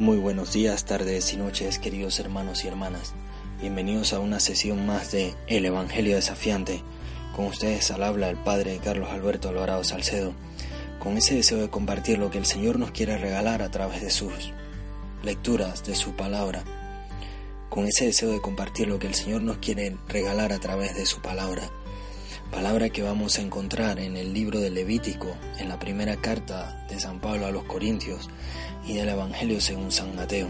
Muy buenos días, tardes y noches, queridos hermanos y hermanas. Bienvenidos a una sesión más de El Evangelio Desafiante. Con ustedes al habla el Padre Carlos Alberto Alvarado Salcedo, con ese deseo de compartir lo que el Señor nos quiere regalar a través de sus lecturas, de su palabra. Con ese deseo de compartir lo que el Señor nos quiere regalar a través de su palabra. Palabra que vamos a encontrar en el libro de Levítico, en la primera carta de San Pablo a los Corintios y del Evangelio según San Mateo.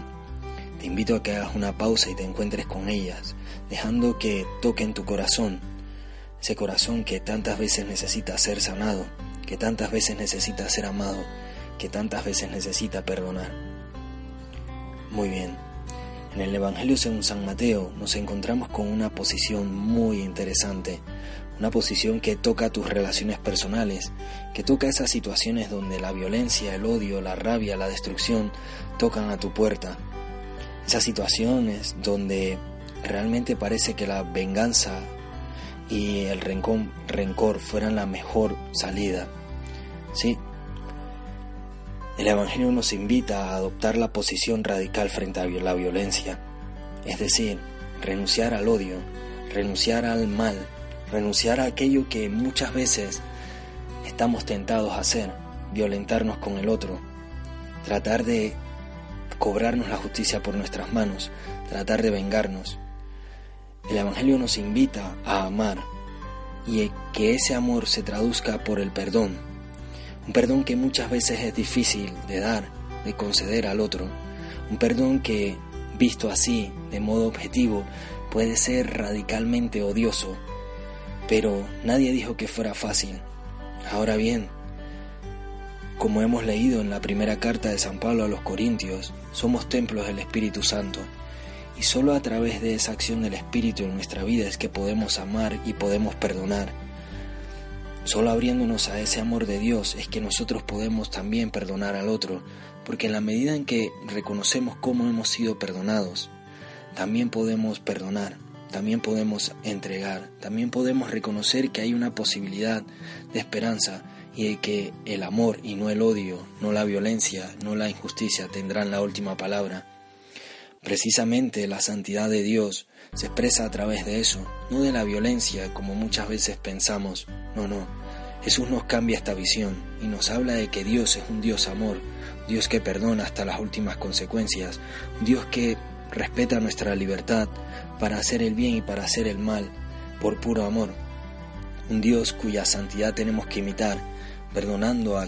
Te invito a que hagas una pausa y te encuentres con ellas, dejando que toquen tu corazón, ese corazón que tantas veces necesita ser sanado, que tantas veces necesita ser amado, que tantas veces necesita perdonar. Muy bien, en el Evangelio según San Mateo nos encontramos con una posición muy interesante, una posición que toca tus relaciones personales, que toca esas situaciones donde la violencia, el odio, la rabia, la destrucción tocan a tu puerta. Esas situaciones donde realmente parece que la venganza y el rencor, fueran la mejor salida. Sí. El Evangelio nos invita a adoptar la posición radical frente a la violencia, es decir, renunciar al odio, renunciar al mal, renunciar a aquello que muchas veces estamos tentados a hacer, violentarnos con el otro, tratar de cobrarnos la justicia por nuestras manos, tratar de vengarnos. El Evangelio nos invita a amar y que ese amor se traduzca por el perdón, un perdón que muchas veces es difícil de dar, de conceder al otro, un perdón que, visto así, de modo objetivo, puede ser radicalmente odioso, pero nadie dijo que fuera fácil. Ahora bien, como hemos leído en la primera carta de San Pablo a los Corintios, somos templos del Espíritu Santo, y solo a través de esa acción del Espíritu en nuestra vida es que podemos amar y podemos perdonar. Solo abriéndonos a ese amor de Dios es que nosotros podemos también perdonar al otro, porque en la medida en que reconocemos cómo hemos sido perdonados, también podemos perdonar, también podemos entregar, también podemos reconocer que hay una posibilidad de esperanza y de que el amor y no el odio, no la violencia, no la injusticia tendrán la última palabra. Precisamente la santidad de Dios se expresa a través de eso, no de la violencia como muchas veces pensamos. No, no. Jesús nos cambia esta visión y nos habla de que Dios es un Dios amor, Dios que perdona hasta las últimas consecuencias, Dios que respeta nuestra libertad para hacer el bien y para hacer el mal por puro amor. Un Dios cuya santidad tenemos que imitar, perdonando a